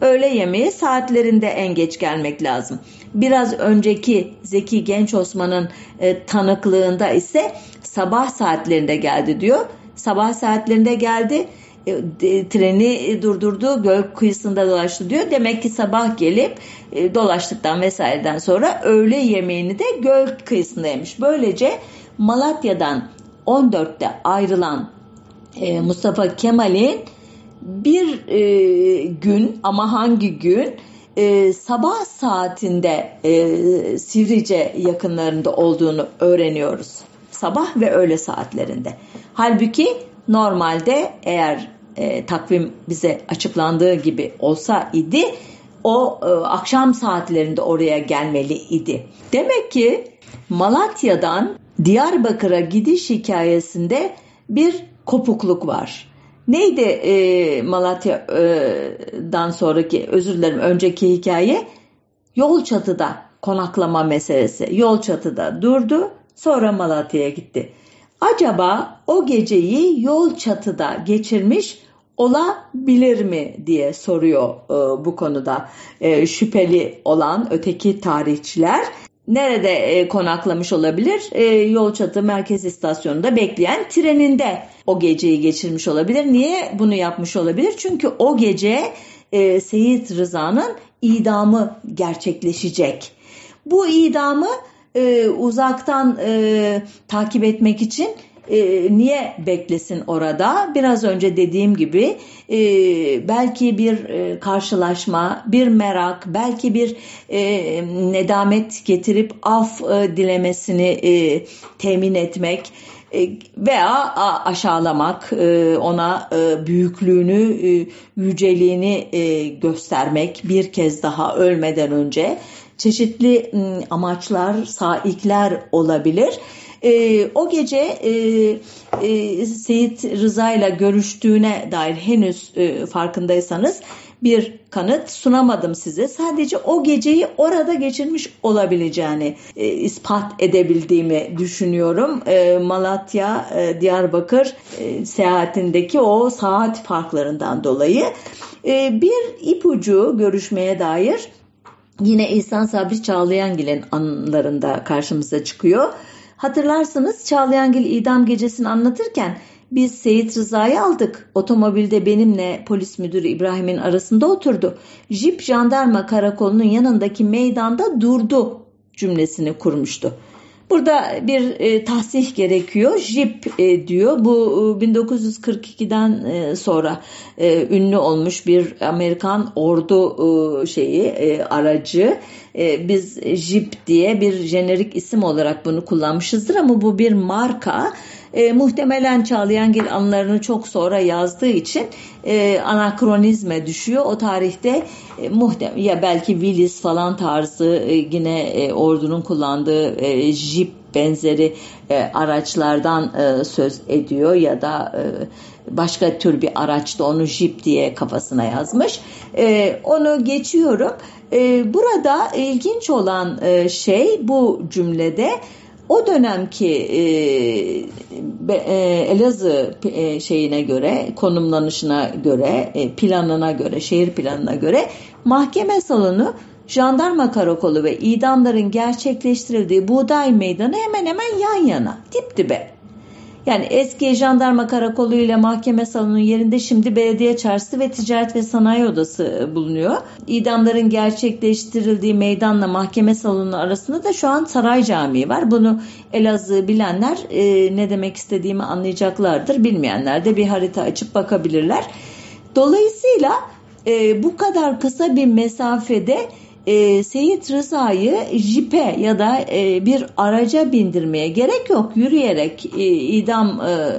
öğle yemeği saatlerinde en geç gelmek lazım. Biraz önceki Zeki Genç Osman'ın e, tanıklığında ise sabah saatlerinde geldi diyor. Sabah saatlerinde geldi e, treni durdurdu göl kıyısında dolaştı diyor. Demek ki sabah gelip e, dolaştıktan vesaireden sonra öğle yemeğini de göl kıyısında yemiş. Böylece Malatya'dan 14'te ayrılan e, Mustafa Kemal'in bir e, gün ama hangi gün e, sabah saatinde e, Sivrice yakınlarında olduğunu öğreniyoruz. Sabah ve öğle saatlerinde. Halbuki normalde eğer e, takvim bize açıklandığı gibi olsa idi o e, akşam saatlerinde oraya gelmeli idi. Demek ki Malatya'dan Diyarbakır'a gidiş hikayesinde bir kopukluk var. Neydi e, Malatya'dan sonraki özür dilerim önceki hikaye? Yol çatıda konaklama meselesi. Yol çatıda durdu sonra Malatya'ya gitti. Acaba o geceyi yol çatıda geçirmiş olabilir mi diye soruyor e, bu konuda e, şüpheli olan öteki tarihçiler nerede e, konaklamış olabilir? E, Yolçatı Merkez İstasyonu'nda bekleyen treninde o geceyi geçirmiş olabilir. Niye bunu yapmış olabilir? Çünkü o gece e, Seyit Rıza'nın idamı gerçekleşecek. Bu idamı e, uzaktan e, takip etmek için e, niye beklesin orada? Biraz önce dediğim gibi e, belki bir e, karşılaşma, bir merak, belki bir e, nedamet getirip af e, dilemesini e, temin etmek e, veya aşağılamak, e, ona e, büyüklüğünü, yüceliğini göstermek bir kez daha ölmeden önce çeşitli amaçlar, saikler olabilir. E, o gece e, e, Seyit Rıza ile görüştüğüne dair henüz e, farkındaysanız bir kanıt sunamadım size. Sadece o geceyi orada geçirmiş olabileceğini e, ispat edebildiğimi düşünüyorum. E, Malatya, e, Diyarbakır e, seyahatindeki o saat farklarından dolayı. E, bir ipucu görüşmeye dair yine İhsan Sabri Çağlayangil'in anılarında karşımıza çıkıyor. Hatırlarsınız Çağlayangil idam gecesini anlatırken biz Seyit Rıza'yı aldık. Otomobilde benimle polis müdürü İbrahim'in arasında oturdu. Jip jandarma karakolunun yanındaki meydanda durdu cümlesini kurmuştu. Burada bir e, tahsih gerekiyor. JIP e, diyor. Bu e, 1942'den e, sonra e, ünlü olmuş bir Amerikan ordu e, şeyi e, aracı. E, biz JIP diye bir jenerik isim olarak bunu kullanmışızdır ama bu bir marka. E, muhtemelen Çağlayangil anılarını çok sonra yazdığı için e, anakronizme düşüyor. O tarihte e, muhtem ya belki Willis falan tarzı e, yine e, ordunun kullandığı e, jip benzeri e, araçlardan e, söz ediyor ya da e, başka tür bir araçta onu jip diye kafasına yazmış. E, onu geçiyorum. E, burada ilginç olan e, şey bu cümlede o dönemki e, e, Elazığ e, şeyine göre, konumlanışına göre, e, planına göre, şehir planına göre mahkeme salonu jandarma karakolu ve idamların gerçekleştirildiği buğday meydanı hemen hemen yan yana, dip dibe. Yani eski jandarma karakolu ile mahkeme salonunun yerinde şimdi belediye çarşısı ve ticaret ve sanayi odası bulunuyor. İdamların gerçekleştirildiği meydanla mahkeme salonu arasında da şu an Saray Camii var. Bunu Elazığ bilenler e, ne demek istediğimi anlayacaklardır. Bilmeyenler de bir harita açıp bakabilirler. Dolayısıyla e, bu kadar kısa bir mesafede e, Seyit Rıza'yı jipe ya da e, bir araca bindirmeye gerek yok. Yürüyerek e, idam e,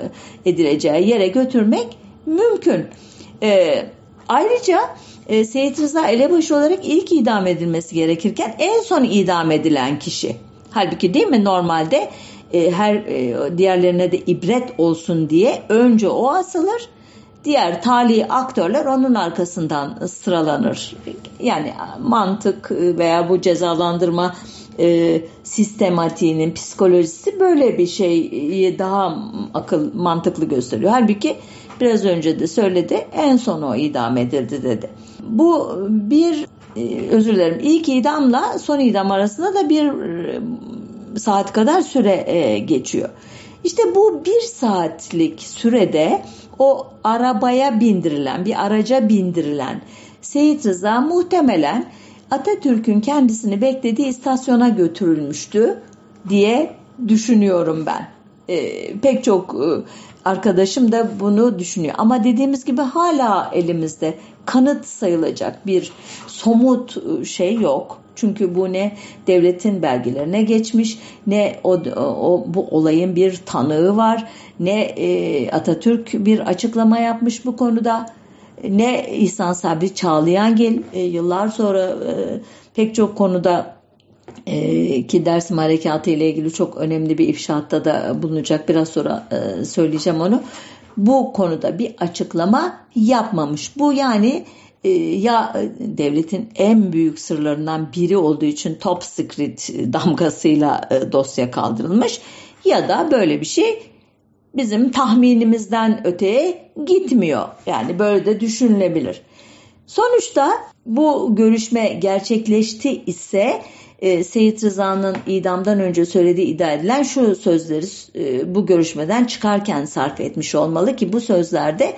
edileceği yere götürmek mümkün. E, ayrıca e, Seyit Rıza elebaşı olarak ilk idam edilmesi gerekirken en son idam edilen kişi. Halbuki değil mi normalde e, her e, diğerlerine de ibret olsun diye önce o asılır diğer tali aktörler onun arkasından sıralanır. Yani mantık veya bu cezalandırma e, sistematiğinin psikolojisi böyle bir şeyi daha akıl mantıklı gösteriyor. Halbuki biraz önce de söyledi en son o idam edildi dedi. Bu bir e, özür dilerim ilk idamla son idam arasında da bir e, saat kadar süre e, geçiyor. İşte bu bir saatlik sürede o arabaya bindirilen, bir araca bindirilen Seyit Rıza muhtemelen Atatürk'ün kendisini beklediği istasyona götürülmüştü diye düşünüyorum ben. Ee, pek çok e, arkadaşım da bunu düşünüyor. Ama dediğimiz gibi hala elimizde kanıt sayılacak bir somut e, şey yok. Çünkü bu ne devletin belgelerine geçmiş, ne o, o bu olayın bir tanığı var, ne e, Atatürk bir açıklama yapmış bu konuda, ne İhsan Sabri Çağlayangil e, yıllar sonra e, pek çok konuda e, ki Dersim Harekatı ile ilgili çok önemli bir ifşaatta da bulunacak. Biraz sonra e, söyleyeceğim onu. Bu konuda bir açıklama yapmamış. Bu yani e, ya devletin en büyük sırlarından biri olduğu için top secret damgasıyla e, dosya kaldırılmış ya da böyle bir şey bizim tahminimizden öteye gitmiyor. Yani böyle de düşünülebilir. Sonuçta bu görüşme gerçekleşti ise e, Seyit Rıza'nın idamdan önce söylediği iddia edilen şu sözleri e, bu görüşmeden çıkarken sarf etmiş olmalı ki bu sözlerde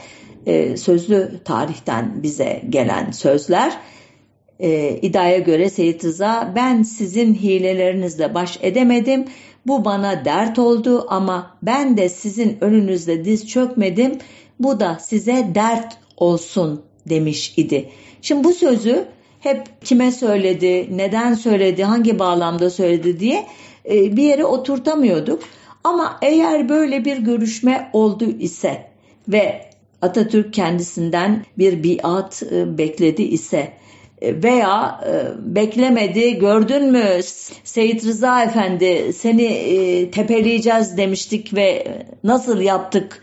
e, sözlü tarihten bize gelen sözler. E, iddiaya göre Seyit Rıza ben sizin hilelerinizle baş edemedim. Bu bana dert oldu ama ben de sizin önünüzde diz çökmedim. Bu da size dert olsun demiş idi. Şimdi bu sözü hep kime söyledi, neden söyledi, hangi bağlamda söyledi diye e, bir yere oturtamıyorduk. Ama eğer böyle bir görüşme oldu ise ve Atatürk kendisinden bir biat e, bekledi ise e, veya beklemedi gördün mü? Seyit Rıza Efendi seni tepeleyeceğiz demiştik ve nasıl yaptık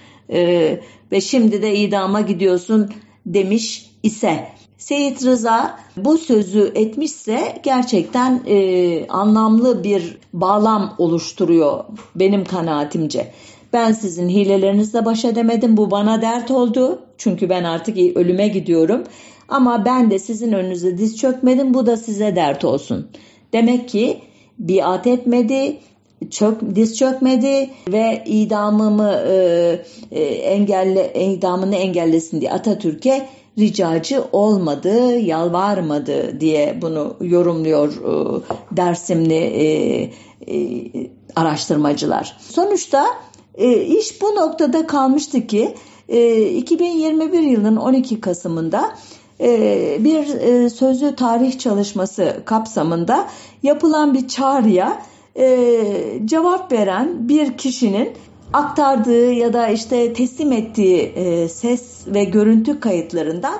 ve şimdi de idama gidiyorsun demiş ise. Seyit Rıza bu sözü etmişse gerçekten e, anlamlı bir bağlam oluşturuyor benim kanaatimce. Ben sizin hilelerinizle baş edemedim bu bana dert oldu. Çünkü ben artık ölüme gidiyorum ama ben de sizin önünüze diz çökmedim bu da size dert olsun. Demek ki biat etmedi, çök, diz çökmedi ve idamımı e, e, engelle idamını engellesin diye Atatürk'e ricacı olmadı, yalvarmadı diye bunu yorumluyor e, Dersimli e, e, araştırmacılar. Sonuçta e, iş bu noktada kalmıştı ki e, 2021 yılının 12 Kasım'ında bir e, sözlü tarih çalışması kapsamında yapılan bir çağrıya e, cevap veren bir kişinin aktardığı ya da işte teslim ettiği ses ve görüntü kayıtlarından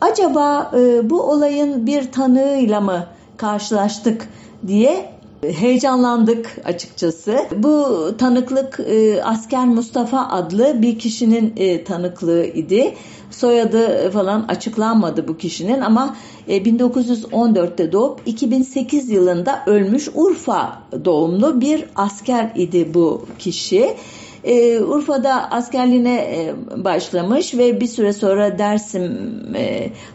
acaba bu olayın bir tanığıyla mı karşılaştık diye heyecanlandık açıkçası. Bu tanıklık asker Mustafa adlı bir kişinin tanıklığı idi. Soyadı falan açıklanmadı bu kişinin ama 1914'te e, doğup 2008 yılında ölmüş Urfa doğumlu bir asker idi bu kişi. E, Urfa'da askerliğine e, başlamış ve bir süre sonra Dersim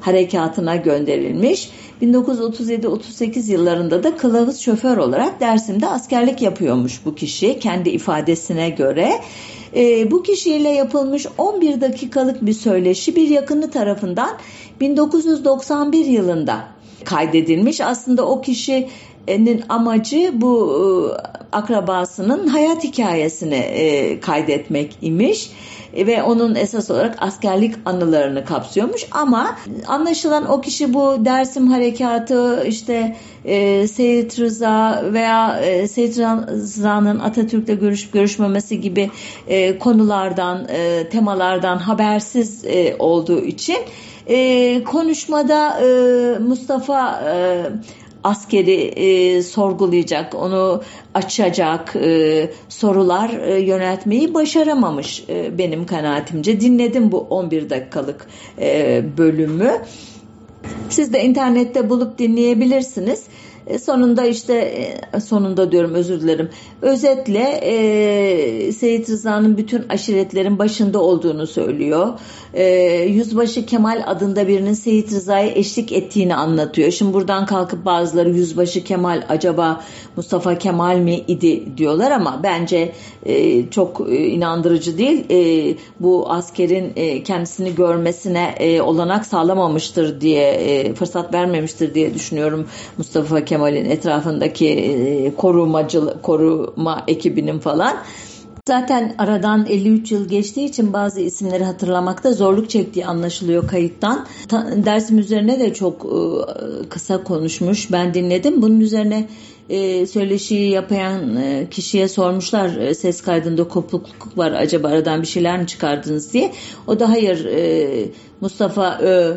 harekatına gönderilmiş. 1937-38 yıllarında da kılavuz şoför olarak Dersim'de askerlik yapıyormuş bu kişi kendi ifadesine göre. E, bu kişiyle yapılmış 11 dakikalık bir söyleşi bir yakını tarafından 1991 yılında kaydedilmiş. Aslında o kişinin amacı bu e, akrabasının hayat hikayesini e, kaydetmek imiş ve onun esas olarak askerlik anılarını kapsıyormuş. Ama anlaşılan o kişi bu Dersim harekatı işte e, Seyit Rıza veya e, Seyit Rıza'nın Atatürk'le görüşüp görüşmemesi gibi e, konulardan e, temalardan habersiz e, olduğu için e, konuşmada e, Mustafa e, askeri e, sorgulayacak, onu açacak e, sorular e, yöneltmeyi başaramamış e, benim kanaatimce. Dinledim bu 11 dakikalık e, bölümü. Siz de internette bulup dinleyebilirsiniz. E, sonunda işte e, sonunda diyorum özür dilerim. Özetle e, Seyit Rıza'nın bütün aşiretlerin başında olduğunu söylüyor. E, Yüzbaşı Kemal adında birinin Seyit Rıza'ya eşlik ettiğini anlatıyor. Şimdi buradan kalkıp bazıları Yüzbaşı Kemal acaba Mustafa Kemal mi idi diyorlar ama bence e, çok e, inandırıcı değil. E, bu askerin e, kendisini görmesine e, olanak sağlamamıştır diye e, fırsat vermemiştir diye düşünüyorum Mustafa Kemal Kemal'in etrafındaki e, korumacı koruma ekibinin falan. Zaten aradan 53 yıl geçtiği için bazı isimleri hatırlamakta zorluk çektiği anlaşılıyor kayıttan. dersim üzerine de çok e, kısa konuşmuş. Ben dinledim. Bunun üzerine e, söyleşiyi yapan kişiye sormuşlar ses kaydında kopukluk var acaba aradan bir şeyler mi çıkardınız diye. O da hayır Mustafa Ö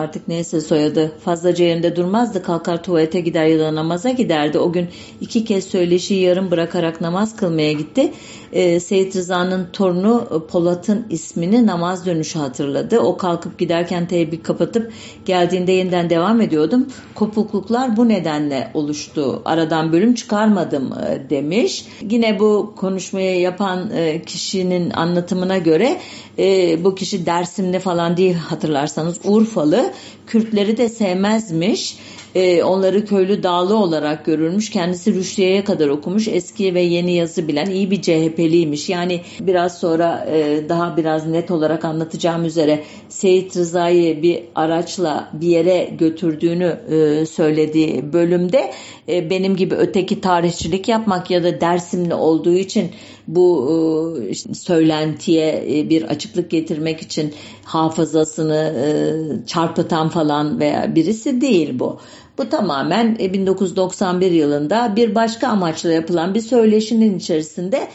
artık neyse soyadı fazlaca yerinde durmazdı kalkar tuvalete gider ya da namaza giderdi. O gün iki kez söyleşiyi yarım bırakarak namaz kılmaya gitti. E, Seyit Rıza'nın torunu e, Polat'ın ismini namaz dönüşü hatırladı. O kalkıp giderken teybi kapatıp geldiğinde yeniden devam ediyordum. Kopukluklar bu nedenle oluştu. Aradan bölüm çıkarmadım e, demiş. Yine bu konuşmayı yapan e, kişinin anlatımına göre e, bu kişi Dersimli falan değil hatırlarsanız Urfalı. Kürtleri de sevmezmiş e, onları köylü dağlı olarak görülmüş. Kendisi Rüşdiye'ye kadar okumuş. Eski ve yeni yazı bilen iyi bir CHP'liymiş. Yani biraz sonra e, daha biraz net olarak anlatacağım üzere Seyit Rıza'yı bir araçla bir yere götürdüğünü e, söylediği bölümde e, benim gibi öteki tarihçilik yapmak ya da Dersimli olduğu için bu e, söylentiye e, bir açıklık getirmek için hafızasını e, çarpıtan falan veya birisi değil bu. Bu tamamen 1991 yılında bir başka amaçla yapılan bir söyleşinin içerisinde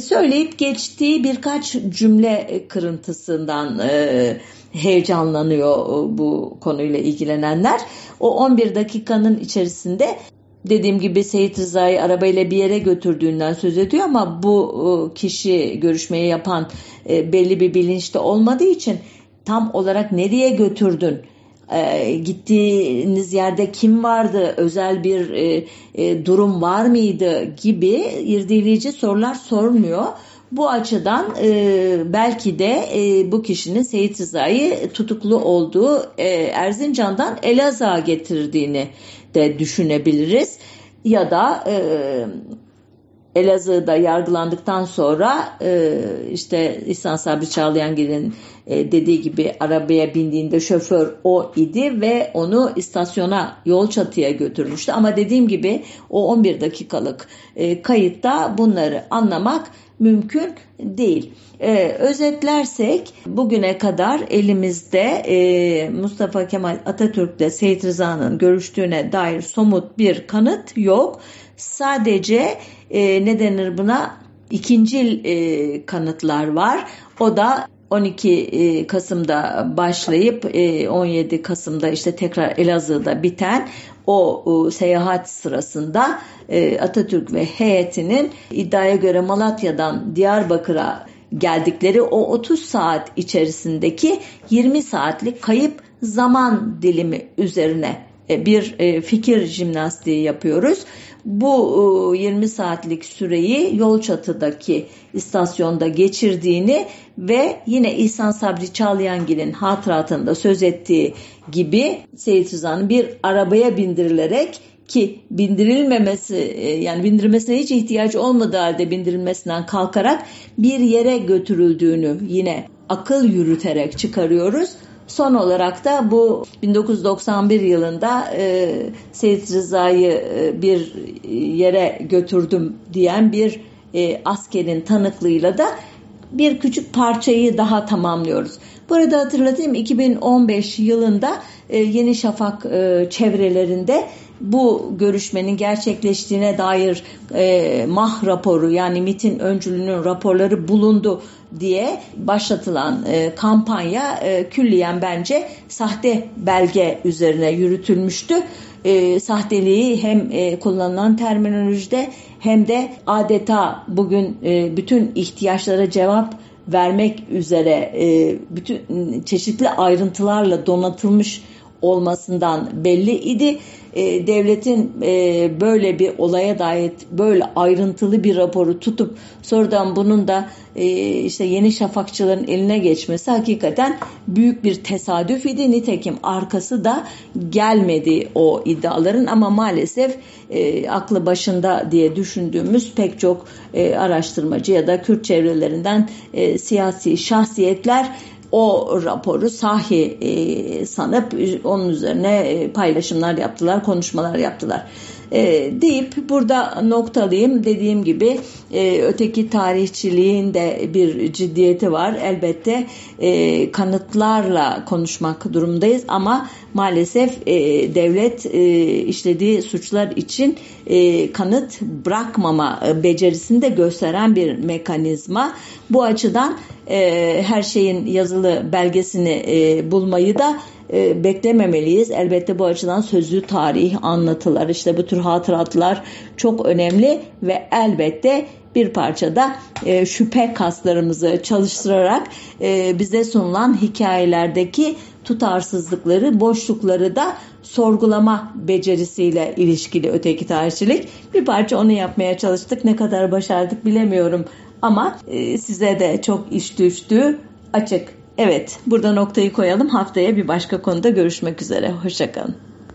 söyleyip geçtiği birkaç cümle kırıntısından heyecanlanıyor bu konuyla ilgilenenler. O 11 dakikanın içerisinde dediğim gibi Seyit Rıza'yı arabayla bir yere götürdüğünden söz ediyor ama bu e, kişi görüşmeyi yapan e, belli bir bilinçte olmadığı için tam olarak nereye götürdün? E, gittiğiniz yerde kim vardı, özel bir durum var mıydı gibi irdeleyici sorular sormuyor. Bu açıdan e, belki de e, bu kişinin Seyit Rıza'yı tutuklu olduğu e, Erzincan'dan Elazığ'a getirdiğini de düşünebiliriz. Ya da e, Elazığ'da yargılandıktan sonra e, işte İhsan Sabri Çağlayangil'in e, dediği gibi arabaya bindiğinde şoför o idi ve onu istasyona yol çatıya götürmüştü. Ama dediğim gibi o 11 dakikalık e, kayıtta bunları anlamak mümkün değil. Ee, özetlersek bugüne kadar elimizde e, Mustafa Kemal Atatürk'le Seyit Rıza'nın görüştüğüne dair somut bir kanıt yok. Sadece e, ne denir buna ikinci e, kanıtlar var. O da 12 e, Kasım'da başlayıp 17 e, Kasım'da işte tekrar Elazığ'da biten o seyahat sırasında e, Atatürk ve heyetinin iddiaya göre Malatya'dan Diyarbakır'a geldikleri o 30 saat içerisindeki 20 saatlik kayıp zaman dilimi üzerine bir fikir jimnastiği yapıyoruz. Bu 20 e, saatlik süreyi yol çatıdaki istasyonda geçirdiğini ve yine İhsan Sabri Çağlayangil'in hatıratında söz ettiği gibi Seyit Rıza'nın bir arabaya bindirilerek ki bindirilmemesi e, yani bindirilmesine hiç ihtiyaç olmadığı halde bindirilmesinden kalkarak bir yere götürüldüğünü yine akıl yürüterek çıkarıyoruz. Son olarak da bu 1991 yılında e, Seyit Rıza'yı e, bir yere götürdüm diyen bir e, askerin tanıklığıyla da bir küçük parçayı daha tamamlıyoruz. Burada hatırlatayım 2015 yılında e, Yeni Şafak e, çevrelerinde bu görüşmenin gerçekleştiğine dair e, MAH raporu yani MIT'in öncülüğünün raporları bulundu diye başlatılan kampanya e, külliyen bence sahte belge üzerine yürütülmüştü. E, sahteliği hem e, kullanılan terminolojide hem de adeta bugün e, bütün ihtiyaçlara cevap vermek üzere e, bütün çeşitli ayrıntılarla donatılmış olmasından belli idi. E, devletin e, böyle bir olaya dair böyle ayrıntılı bir raporu tutup sonradan bunun da e, işte yeni şafakçıların eline geçmesi hakikaten büyük bir tesadüf idi. Nitekim arkası da gelmedi o iddiaların ama maalesef e, aklı başında diye düşündüğümüz pek çok e, araştırmacı ya da Kürt çevrelerinden e, siyasi şahsiyetler o raporu sahi e, sanıp onun üzerine e, paylaşımlar yaptılar, konuşmalar yaptılar. E, deyip burada noktalayayım. Dediğim gibi e, öteki tarihçiliğin de bir ciddiyeti var. Elbette e, kanıtlarla konuşmak durumdayız ama maalesef devlet işlediği suçlar için kanıt bırakmama becerisini de gösteren bir mekanizma. Bu açıdan her şeyin yazılı belgesini bulmayı da e, beklememeliyiz. Elbette bu açıdan sözlü tarih, anlatılar, işte bu tür hatıratlar çok önemli ve elbette bir parçada e, şüphe kaslarımızı çalıştırarak e, bize sunulan hikayelerdeki tutarsızlıkları, boşlukları da sorgulama becerisiyle ilişkili öteki tarihçilik. Bir parça onu yapmaya çalıştık. Ne kadar başardık bilemiyorum ama e, size de çok iş düştü açık. Evet burada noktayı koyalım. Haftaya bir başka konuda görüşmek üzere. Hoşçakalın.